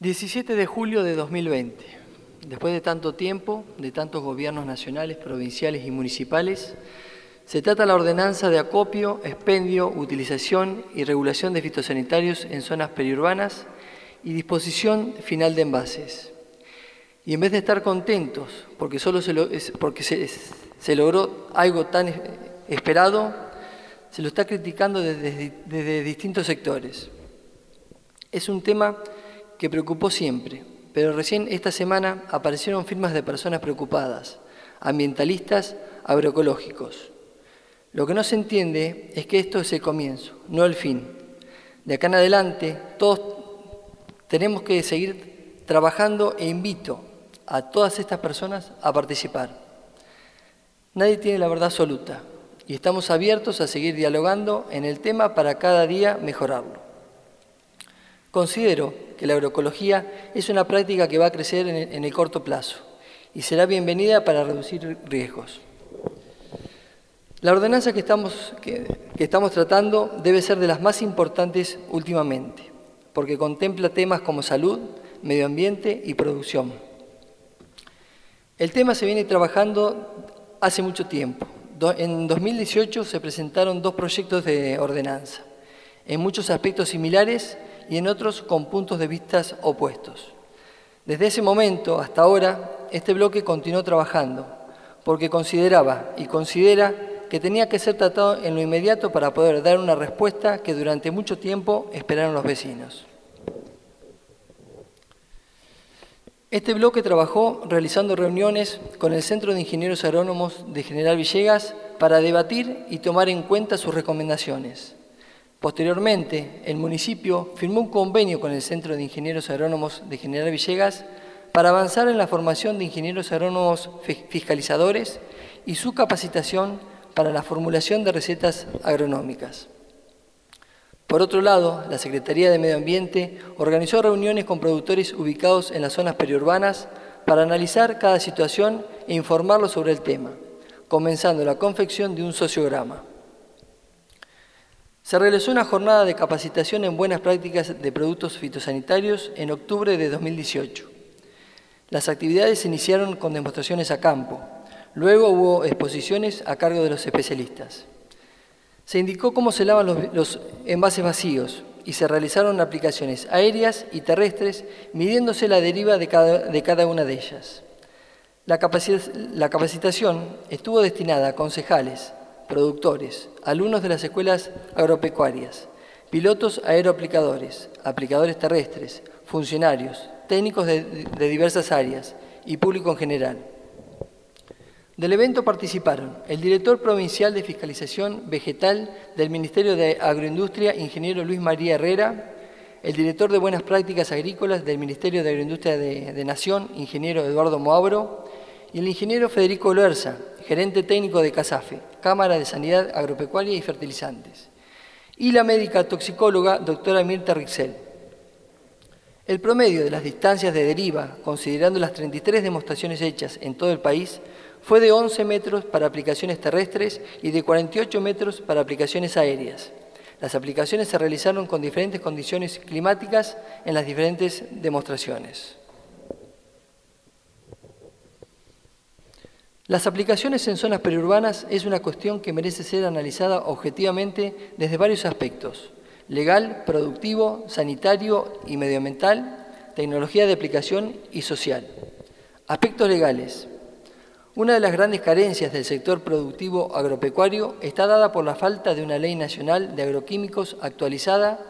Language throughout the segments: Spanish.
17 de julio de 2020. Después de tanto tiempo, de tantos gobiernos nacionales, provinciales y municipales, se trata la ordenanza de acopio, expendio, utilización y regulación de fitosanitarios en zonas periurbanas y disposición final de envases. Y en vez de estar contentos porque solo se, porque se, logró algo tan esperado, se lo está criticando desde, desde distintos sectores. Es un tema que preocupó siempre, pero recién esta semana aparecieron firmas de personas preocupadas, ambientalistas, agroecológicos. Lo que no se entiende es que esto es el comienzo, no el fin. De acá en adelante, todos tenemos que seguir trabajando e invito a todas estas personas a participar. Nadie tiene la verdad absoluta y estamos abiertos a seguir dialogando en el tema para cada día mejorarlo. Considero que la agroecología es una práctica que va a crecer en el corto plazo y será bienvenida para reducir riesgos. La ordenanza que estamos, que, estamos tratando debe ser de las más importantes últimamente, porque contempla temas como salud, medio ambiente y producción. El tema se viene trabajando hace mucho tiempo. En 2018 se presentaron dos proyectos de ordenanza, en muchos aspectos similares y en otros con puntos de vista opuestos. Desde ese momento hasta ahora, este bloque continuó trabajando, porque consideraba y considera que tenía que ser tratado en lo inmediato para poder dar una respuesta que durante mucho tiempo esperaron los vecinos. Este bloque trabajó realizando reuniones con el Centro de Ingenieros Agrónomos de General Villegas para debatir y tomar en cuenta sus recomendaciones. Posteriormente, el municipio firmó un convenio con el Centro de Ingenieros Agrónomos de General Villegas para avanzar en la formación de ingenieros agrónomos fiscalizadores y su capacitación para la formulación de recetas agronómicas. Por otro lado, la Secretaría de Medio Ambiente organizó reuniones con productores ubicados en las zonas periurbanas para analizar cada situación e informarlos sobre el tema, comenzando la confección de un sociograma. Se realizó una jornada de capacitación en buenas prácticas de productos fitosanitarios en octubre de 2018. Las actividades se iniciaron con demostraciones a campo. Luego hubo exposiciones a cargo de los especialistas. Se indicó cómo se lavan los, envases vacíos y se realizaron aplicaciones aéreas y terrestres midiéndose la deriva de cada, una de ellas. la capacitación estuvo destinada a concejales, productores, alumnos de las escuelas agropecuarias, pilotos aeroaplicadores, aplicadores terrestres, funcionarios, técnicos de, diversas áreas y público en general. Del evento participaron el director provincial de Fiscalización Vegetal del Ministerio de Agroindustria, ingeniero Luis María Herrera, el director de Buenas Prácticas Agrícolas del Ministerio de Agroindustria de, Nación, ingeniero Eduardo Moabro, y el ingeniero Federico Loerza, gerente técnico de CASAFE, Cámara de Sanidad Agropecuaria y Fertilizantes, y la médica toxicóloga doctora Mirta Rixel. El promedio de las distancias de deriva, considerando las 33 demostraciones hechas en todo el país, fue de 11 metros para aplicaciones terrestres y de 48 metros para aplicaciones aéreas. Las aplicaciones se realizaron con diferentes condiciones climáticas en las diferentes demostraciones. Las aplicaciones en zonas periurbanas es una cuestión que merece ser analizada objetivamente desde varios aspectos, legal, productivo, sanitario y medioambiental, tecnología de aplicación y social. Aspectos legales. Una de las grandes carencias del sector productivo agropecuario está dada por la falta de una ley nacional de agroquímicos actualizada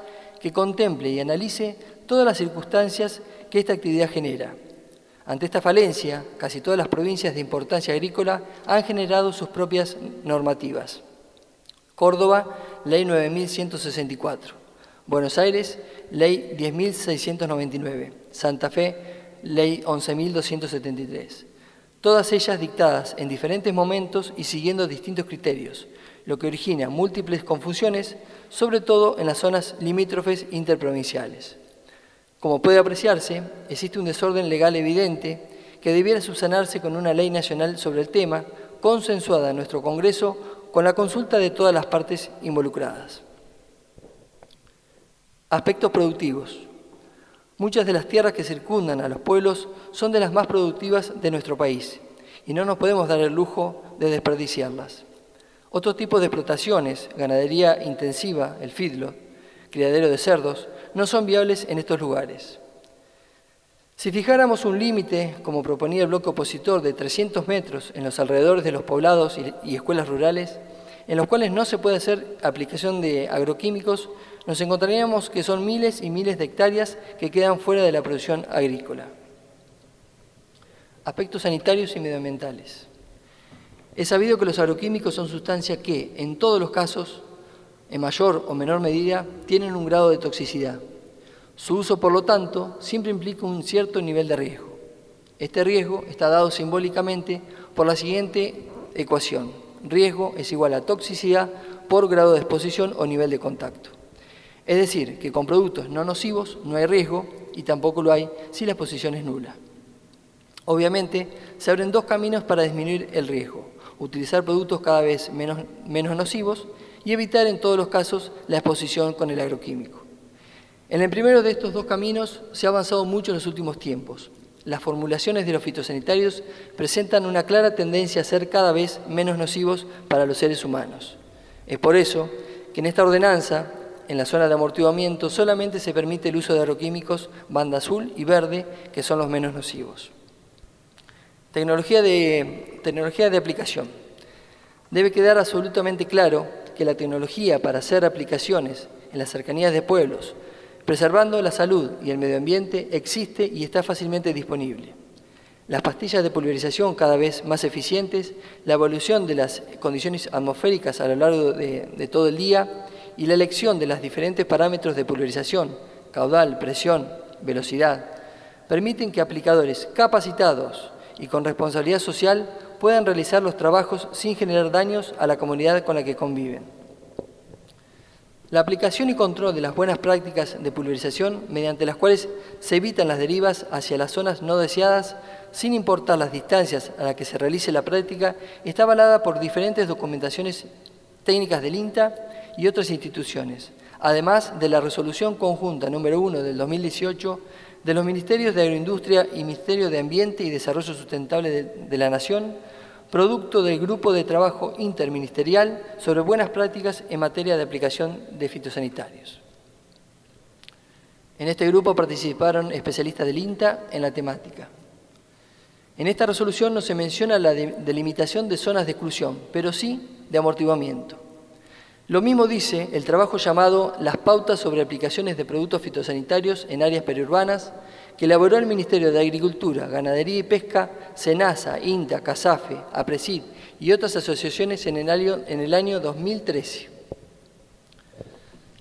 que contemple y analice todas las circunstancias que esta actividad genera ante esta falencia, casi todas las provincias de importancia agrícola han generado sus propias normativas. Córdoba, Ley 9164. Buenos Aires, Ley 10699. Santa Fe, Ley 11273. Todas ellas dictadas en diferentes momentos y siguiendo distintos criterios, lo que origina múltiples confusiones, sobre todo en las zonas limítrofes interprovinciales. Como puede apreciarse, existe un desorden legal evidente que debiera subsanarse con una ley nacional sobre el tema, consensuada en nuestro Congreso con la consulta de todas las partes involucradas. Aspectos productivos. Muchas de las tierras que circundan a los pueblos son de las más productivas de nuestro país y no nos podemos dar el lujo de desperdiciarlas. Otro tipo de explotaciones, ganadería intensiva, el fidlo, criadero de cerdos, no son viables en estos lugares. Si fijáramos un límite, como proponía el bloque opositor, de 300 metros en los alrededores de los poblados y escuelas rurales, en los cuales no se puede hacer aplicación de agroquímicos, nos encontraríamos que son miles y miles de hectáreas que quedan fuera de la producción agrícola. Aspectos sanitarios y medioambientales. Es sabido que los agroquímicos son sustancias que, en todos los casos, en mayor o menor medida, tienen un grado de toxicidad. Su uso, por lo tanto, siempre implica un cierto nivel de riesgo. Este riesgo está dado simbólicamente por la siguiente ecuación riesgo es igual a toxicidad por grado de exposición o nivel de contacto. Es decir, que con productos no nocivos no hay riesgo y tampoco lo hay si la exposición es nula. Obviamente, se abren dos caminos para disminuir el riesgo. Utilizar productos cada vez menos, menos nocivos y evitar en todos los casos la exposición con el agroquímico. En el primero de estos dos caminos se ha avanzado mucho en los últimos tiempos, las formulaciones de los fitosanitarios presentan una clara tendencia a ser cada vez menos nocivos para los seres humanos. Es por eso que en esta ordenanza, en la zona de amortiguamiento, solamente se permite el uso de agroquímicos banda azul y verde, que son los menos nocivos. Tecnología de, tecnología de aplicación. Debe quedar absolutamente claro que la tecnología para hacer aplicaciones en las cercanías de pueblos, Preservando la salud y el medio ambiente existe y está fácilmente disponible. Las pastillas de pulverización cada vez más eficientes, la evolución de las condiciones atmosféricas a lo largo de, todo el día y la elección de los diferentes parámetros de pulverización, caudal, presión, velocidad, permiten que aplicadores capacitados y con responsabilidad social puedan realizar los trabajos sin generar daños a la comunidad con la que conviven. La aplicación y control de las buenas prácticas de pulverización, mediante las cuales se evitan las derivas hacia las zonas no deseadas, sin importar las distancias a las que se realice la práctica, está avalada por diferentes documentaciones técnicas del INTA y otras instituciones, además de la resolución conjunta número 1 del 2018 de los Ministerios de Agroindustria y Ministerio de Ambiente y Desarrollo Sustentable de, de la Nación, producto del Grupo de Trabajo Interministerial sobre Buenas Prácticas en materia de aplicación de fitosanitarios. En este grupo participaron especialistas del INTA en la temática. En esta resolución no se menciona la delimitación de zonas de exclusión, pero sí de amortiguamiento. Lo mismo dice el trabajo llamado Las pautas sobre aplicaciones de productos fitosanitarios en áreas periurbanas, que elaboró el Ministerio de Agricultura, Ganadería y Pesca, SENASA, INTA, CASAFE, APRESID y otras asociaciones en el año, en el año 2013.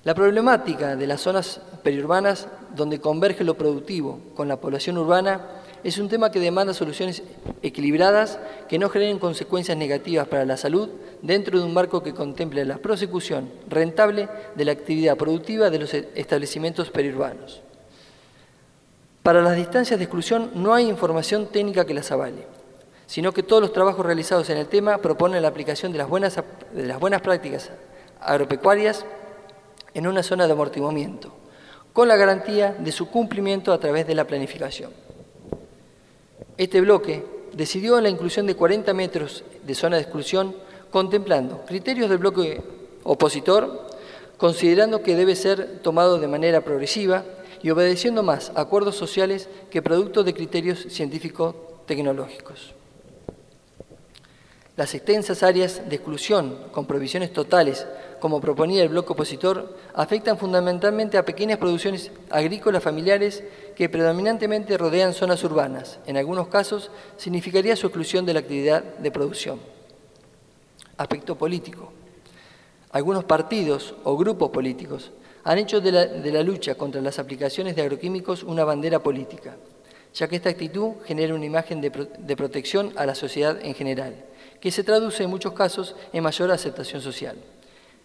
La problemática de las zonas periurbanas donde converge lo productivo con la población urbana es un tema que demanda soluciones equilibradas que no generen consecuencias negativas para la salud dentro de un marco que contemple la prosecución rentable de la actividad productiva de los establecimientos periurbanos. Para las distancias de exclusión no hay información técnica que las avale, sino que todos los trabajos realizados en el tema proponen la aplicación de las buenas, de las buenas prácticas agropecuarias en una zona de amortiguamiento, con la garantía de su cumplimiento a través de la planificación. Este bloque decidió la inclusión de 40 metros de zona de exclusión contemplando criterios del bloque opositor, considerando que debe ser tomado de manera progresiva y obedeciendo más acuerdos sociales que producto de criterios científico-tecnológicos. Las extensas áreas de exclusión con provisiones totales, como proponía el bloque opositor, afectan fundamentalmente a pequeñas producciones agrícolas familiares que predominantemente rodean zonas urbanas. En algunos casos significaría su exclusión de la actividad de producción. Aspecto político. Algunos partidos o grupos políticos han hecho de la, lucha contra las aplicaciones de agroquímicos una bandera política, ya que esta actitud genera una imagen de, de protección a la sociedad en general, que se traduce en muchos casos en mayor aceptación social.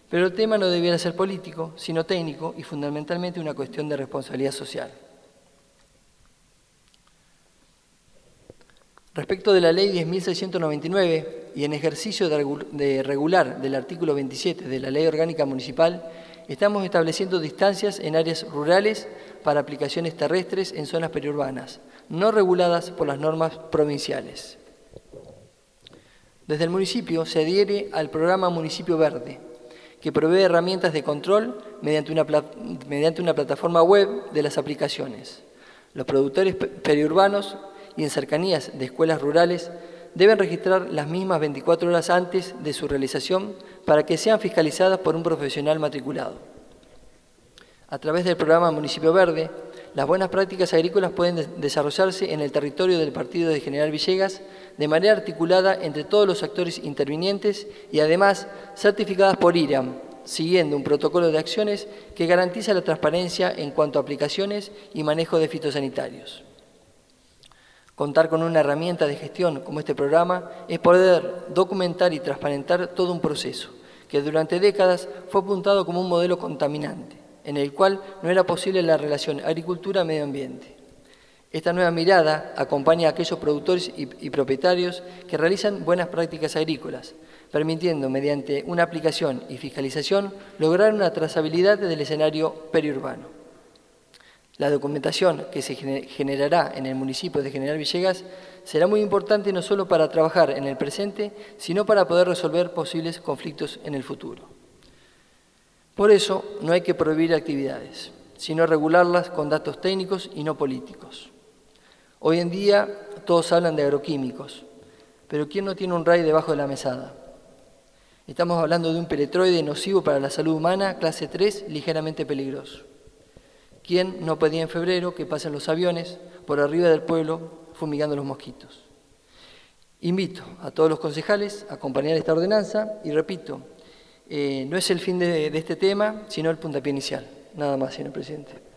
Pero el tema no debiera ser político, sino técnico y fundamentalmente una cuestión de responsabilidad social. Respecto de la Ley 10.699 y en ejercicio de regular del artículo 27 de la Ley Orgánica Municipal, estamos estableciendo distancias en áreas rurales para aplicaciones terrestres en zonas periurbanas, no reguladas por las normas provinciales. Desde el municipio se adhiere al programa Municipio Verde, que provee herramientas de control mediante una, plataforma web de las aplicaciones. Los productores periurbanos y en cercanías de escuelas rurales deben registrar las mismas 24 horas antes de su realización para que sean fiscalizadas por un profesional matriculado. A través del programa Municipio Verde, las buenas prácticas agrícolas pueden desarrollarse en el territorio del partido de General Villegas de manera articulada entre todos los actores intervinientes y además certificadas por IRAM, siguiendo un protocolo de acciones que garantiza la transparencia en cuanto a aplicaciones y manejo de fitosanitarios. Contar con una herramienta de gestión como este programa es poder documentar y transparentar todo un proceso que durante décadas fue apuntado como un modelo contaminante en el cual no era posible la relación agricultura-medio ambiente. Esta nueva mirada acompaña a aquellos productores y, propietarios que realizan buenas prácticas agrícolas, permitiendo mediante una aplicación y fiscalización lograr una trazabilidad del escenario periurbano. La documentación que se generará en el municipio de General Villegas será muy importante no solo para trabajar en el presente, sino para poder resolver posibles conflictos en el futuro. Por eso no hay que prohibir actividades, sino regularlas con datos técnicos y no políticos. Hoy en día todos hablan de agroquímicos, pero ¿quién no tiene un RAI debajo de la mesada? Estamos hablando de un peletroide nocivo para la salud humana, clase 3, ligeramente peligroso. ¿Quién no pedía en febrero que pasen los aviones por arriba del pueblo fumigando los mosquitos? Invito a todos los concejales a acompañar esta ordenanza y repito, eh, no es el fin de, de este tema, sino el puntapié inicial. Nada más, señor presidente.